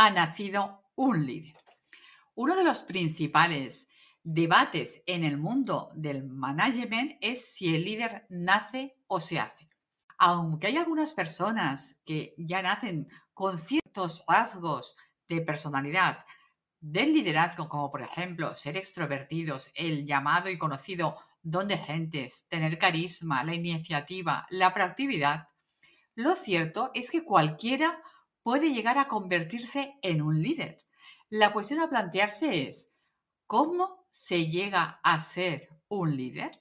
Ha nacido un líder. Uno de los principales debates en el mundo del management es si el líder nace o se hace. Aunque hay algunas personas que ya nacen con ciertos rasgos de personalidad del liderazgo, como por ejemplo ser extrovertidos, el llamado y conocido don de gentes, tener carisma, la iniciativa, la proactividad, lo cierto es que cualquiera puede llegar a convertirse en un líder. La cuestión a plantearse es, ¿cómo se llega a ser un líder?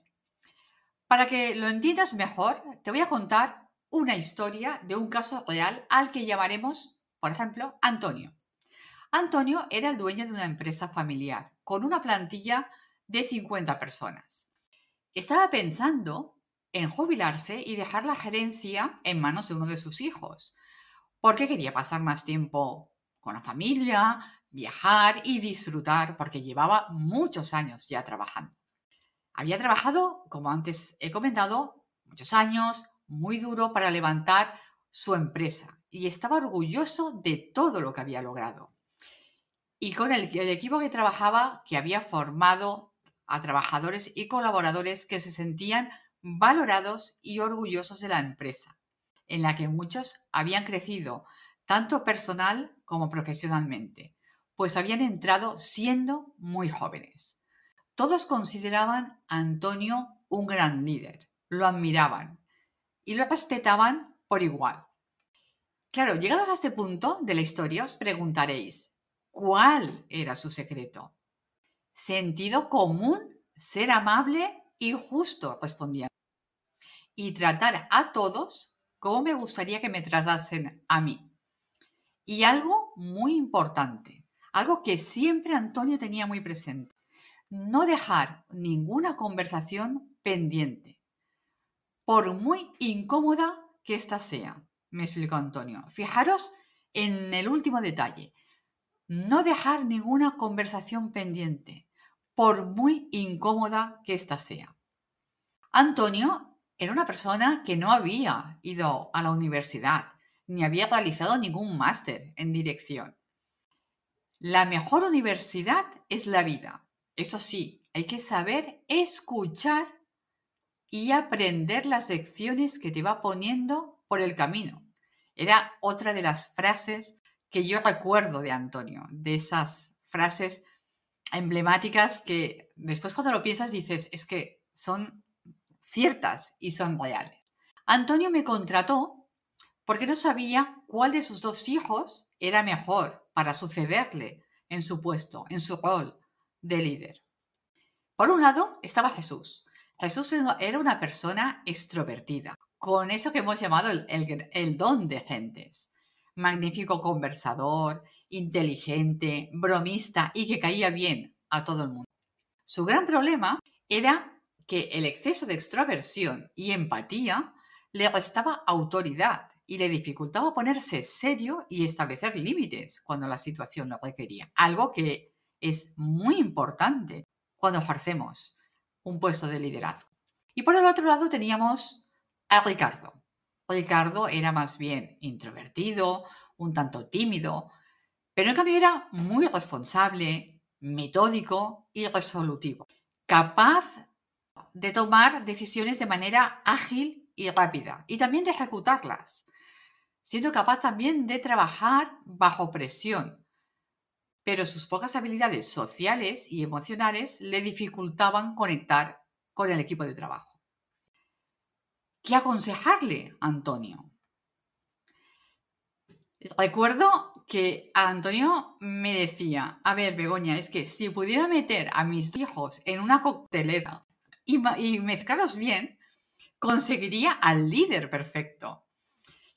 Para que lo entiendas mejor, te voy a contar una historia de un caso real al que llamaremos, por ejemplo, Antonio. Antonio era el dueño de una empresa familiar con una plantilla de 50 personas. Estaba pensando en jubilarse y dejar la gerencia en manos de uno de sus hijos, porque quería pasar más tiempo con la familia, viajar y disfrutar, porque llevaba muchos años ya trabajando. Había trabajado, como antes he comentado, muchos años, muy duro para levantar su empresa y estaba orgulloso de todo lo que había logrado. Y con el, el equipo que trabajaba, que había formado a trabajadores y colaboradores que se sentían valorados y orgullosos de la empresa en la que muchos habían crecido, tanto personal como profesionalmente, pues habían entrado siendo muy jóvenes. Todos consideraban a Antonio un gran líder, lo admiraban y lo respetaban por igual. Claro, llegados a este punto de la historia os preguntaréis, ¿cuál era su secreto? Sentido común, ser amable y justo, respondían. Y tratar a todos cómo me gustaría que me tratasen a mí. Y algo muy importante, algo que siempre Antonio tenía muy presente, no dejar ninguna conversación pendiente, por muy incómoda que ésta sea, me explicó Antonio. Fijaros en el último detalle, no dejar ninguna conversación pendiente, por muy incómoda que ésta sea. Antonio era una persona que no había ido a la universidad ni había realizado ningún máster en dirección. La mejor universidad es la vida. Eso sí, hay que saber escuchar y aprender las lecciones que te va poniendo por el camino. Era otra de las frases que yo recuerdo de Antonio, de esas frases emblemáticas que después cuando lo piensas dices, es que son ciertas y son reales. Antonio me contrató porque no sabía cuál de sus dos hijos era mejor para sucederle en su puesto, en su rol de líder. Por un lado estaba Jesús. Jesús era una persona extrovertida, con eso que hemos llamado el, el don de gentes. Magnífico conversador, inteligente, bromista y que caía bien a todo el mundo. Su gran problema era que el exceso de extroversión y empatía le restaba autoridad y le dificultaba ponerse serio y establecer límites cuando la situación lo requería. Algo que es muy importante cuando ejercemos un puesto de liderazgo. Y por el otro lado teníamos a Ricardo. Ricardo era más bien introvertido, un tanto tímido, pero en cambio era muy responsable, metódico y resolutivo, capaz de tomar decisiones de manera ágil y rápida y también de ejecutarlas, siendo capaz también de trabajar bajo presión. Pero sus pocas habilidades sociales y emocionales le dificultaban conectar con el equipo de trabajo. ¿Qué aconsejarle Antonio? Recuerdo que Antonio me decía, a ver, Begoña, es que si pudiera meter a mis hijos en una coctelera y, mezclarlos bien, conseguiría al líder perfecto.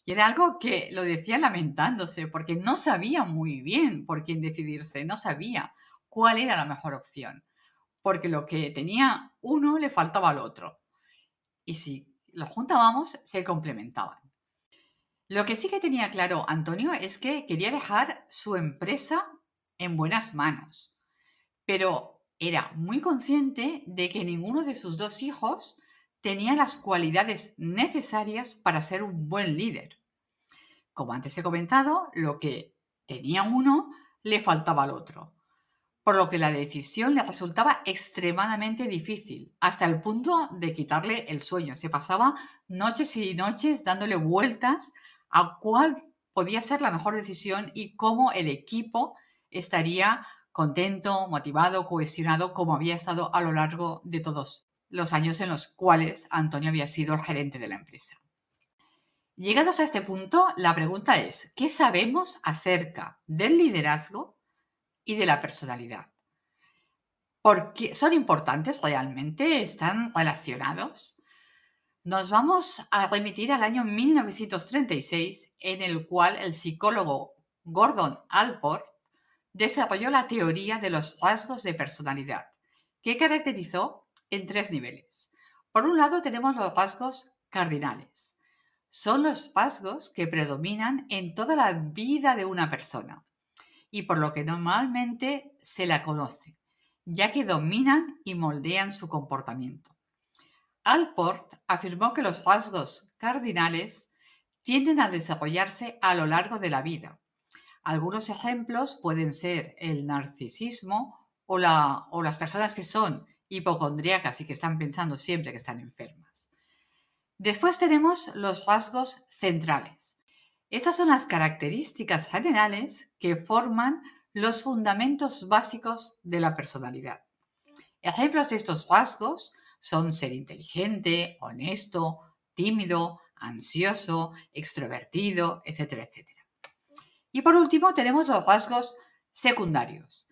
Y era algo que lo decía lamentándose, porque no sabía muy bien por quién decidirse, no sabía cuál era la mejor opción, porque lo que tenía uno le faltaba al otro. Y si lo juntábamos, se complementaban. Lo que sí que tenía claro Antonio es que quería dejar su empresa en buenas manos, pero era muy consciente de que ninguno de sus dos hijos tenía las cualidades necesarias para ser un buen líder. Como antes he comentado, lo que tenía uno le faltaba al otro, por lo que la decisión le resultaba extremadamente difícil, hasta el punto de quitarle el sueño. Se pasaba noches y noches dándole vueltas a cuál podía ser la mejor decisión y cómo el equipo estaría contento, motivado, cohesionado, como había estado a lo largo de todos los años en los cuales Antonio había sido el gerente de la empresa. Llegados a este punto, la pregunta es, ¿qué sabemos acerca del liderazgo y de la personalidad? ¿Por ¿Son importantes realmente? ¿Están relacionados? Nos vamos a remitir al año 1936, en el cual el psicólogo Gordon Alport desarrolló la teoría de los rasgos de personalidad, que caracterizó en tres niveles. Por un lado tenemos los rasgos cardinales. Son los rasgos que predominan en toda la vida de una persona y por lo que normalmente se la conoce, ya que dominan y moldean su comportamiento. Alport afirmó que los rasgos cardinales tienden a desarrollarse a lo largo de la vida. Algunos ejemplos pueden ser el narcisismo o, las personas que son hipocondríacas y que están pensando siempre que están enfermas. Después tenemos los rasgos centrales. Estas son las características generales que forman los fundamentos básicos de la personalidad. Ejemplos de estos rasgos son ser inteligente, honesto, tímido, ansioso, extrovertido, etcétera, etcétera. Y por último tenemos los rasgos secundarios.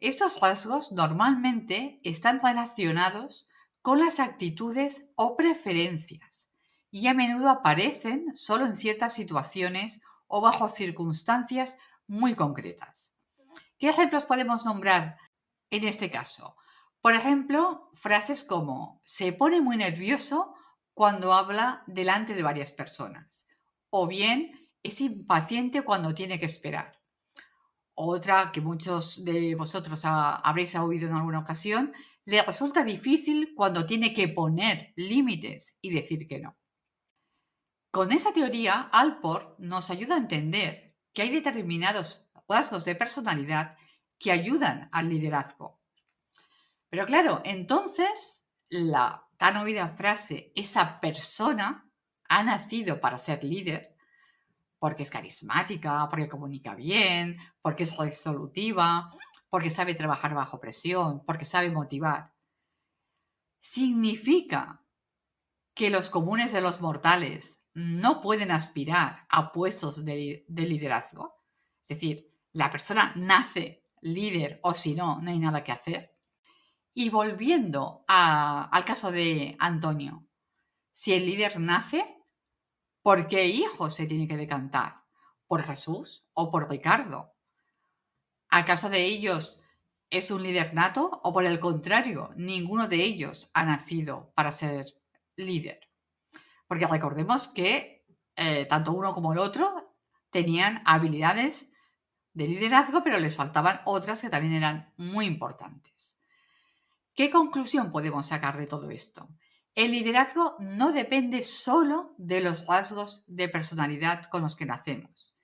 Estos rasgos normalmente están relacionados con las actitudes o preferencias y a menudo aparecen solo en ciertas situaciones o bajo circunstancias muy concretas. ¿Qué ejemplos podemos nombrar en este caso? Por ejemplo, frases como se pone muy nervioso cuando habla delante de varias personas o bien es impaciente cuando tiene que esperar. Otra que muchos de vosotros habréis oído en alguna ocasión, le resulta difícil cuando tiene que poner límites y decir que no. Con esa teoría, Alport nos ayuda a entender que hay determinados rasgos de personalidad que ayudan al liderazgo. Pero claro, entonces la tan oída frase, esa persona ha nacido para ser líder, porque es carismática, porque comunica bien, porque es resolutiva, porque sabe trabajar bajo presión, porque sabe motivar. Significa que los comunes de los mortales no pueden aspirar a puestos de, liderazgo. Es decir, la persona nace líder o si no, no hay nada que hacer. Y volviendo al caso de Antonio, si el líder nace, ¿Por qué hijo se tiene que decantar? ¿Por Jesús o por Ricardo? ¿Acaso de ellos es un líder nato o por el contrario, ninguno de ellos ha nacido para ser líder? Porque recordemos que eh, tanto uno como el otro tenían habilidades de liderazgo, pero les faltaban otras que también eran muy importantes. ¿Qué conclusión podemos sacar de todo esto? El liderazgo no depende solo de los rasgos de personalidad con los que nacemos.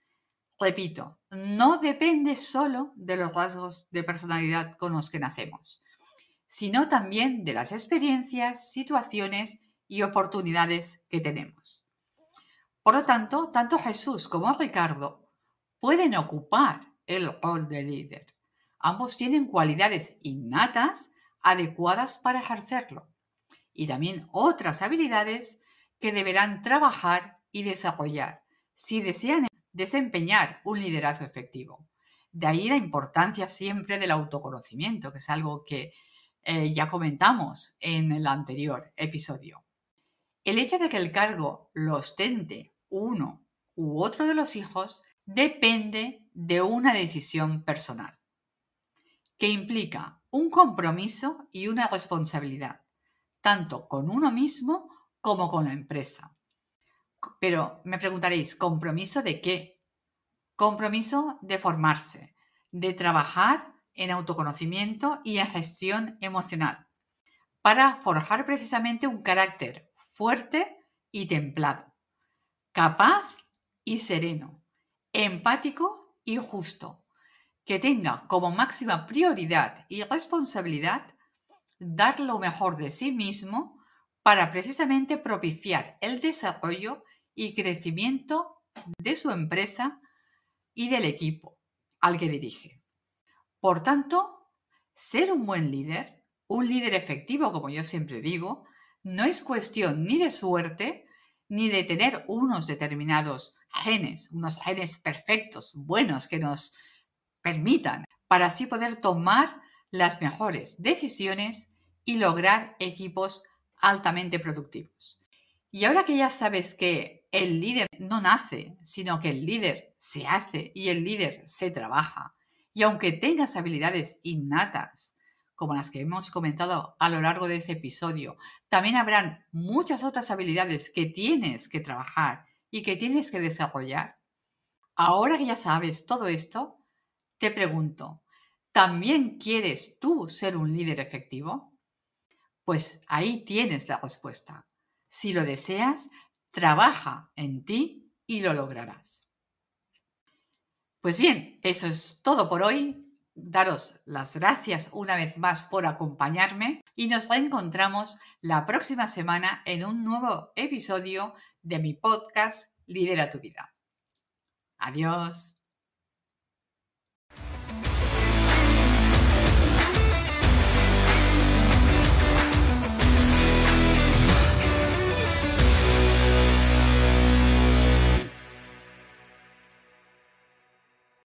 Repito, no depende solo de los rasgos de personalidad con los que nacemos, sino también de las experiencias, situaciones y oportunidades que tenemos. Por lo tanto, tanto Jesús como Ricardo pueden ocupar el rol de líder. Ambos tienen cualidades innatas adecuadas para ejercerlo y también otras habilidades que deberán trabajar y desarrollar si desean desempeñar un liderazgo efectivo. De ahí la importancia siempre del autoconocimiento, que es algo que eh, ya comentamos en el anterior episodio. El hecho de que el cargo lo ostente uno u otro de los hijos depende de una decisión personal, que implica un compromiso y una responsabilidad, tanto con uno mismo como con la empresa. Pero me preguntaréis, ¿compromiso de qué? Compromiso de formarse, de trabajar en autoconocimiento y en gestión emocional, para forjar precisamente un carácter fuerte y templado, capaz y sereno, empático y justo, que tenga como máxima prioridad y responsabilidad dar lo mejor de sí mismo para precisamente propiciar el desarrollo y crecimiento de su empresa y del equipo al que dirige. Por tanto, ser un buen líder, un líder efectivo, como yo siempre digo, no es cuestión ni de suerte, ni de tener unos determinados genes, unos genes perfectos, buenos, que nos permitan para así poder tomar las mejores decisiones y lograr equipos altamente productivos. Y ahora que ya sabes que el líder no nace, sino que el líder se hace y el líder se trabaja, y aunque tengas habilidades innatas, como las que hemos comentado a lo largo de ese episodio, también habrán muchas otras habilidades que tienes que trabajar y que tienes que desarrollar. Ahora que ya sabes todo esto, te pregunto, ¿también quieres tú ser un líder efectivo? Pues ahí tienes la respuesta. Si lo deseas, trabaja en ti y lo lograrás. Pues bien, eso es todo por hoy. Daros las gracias una vez más por acompañarme y nos reencontramos la próxima semana en un nuevo episodio de mi podcast Lidera tu vida. Adiós.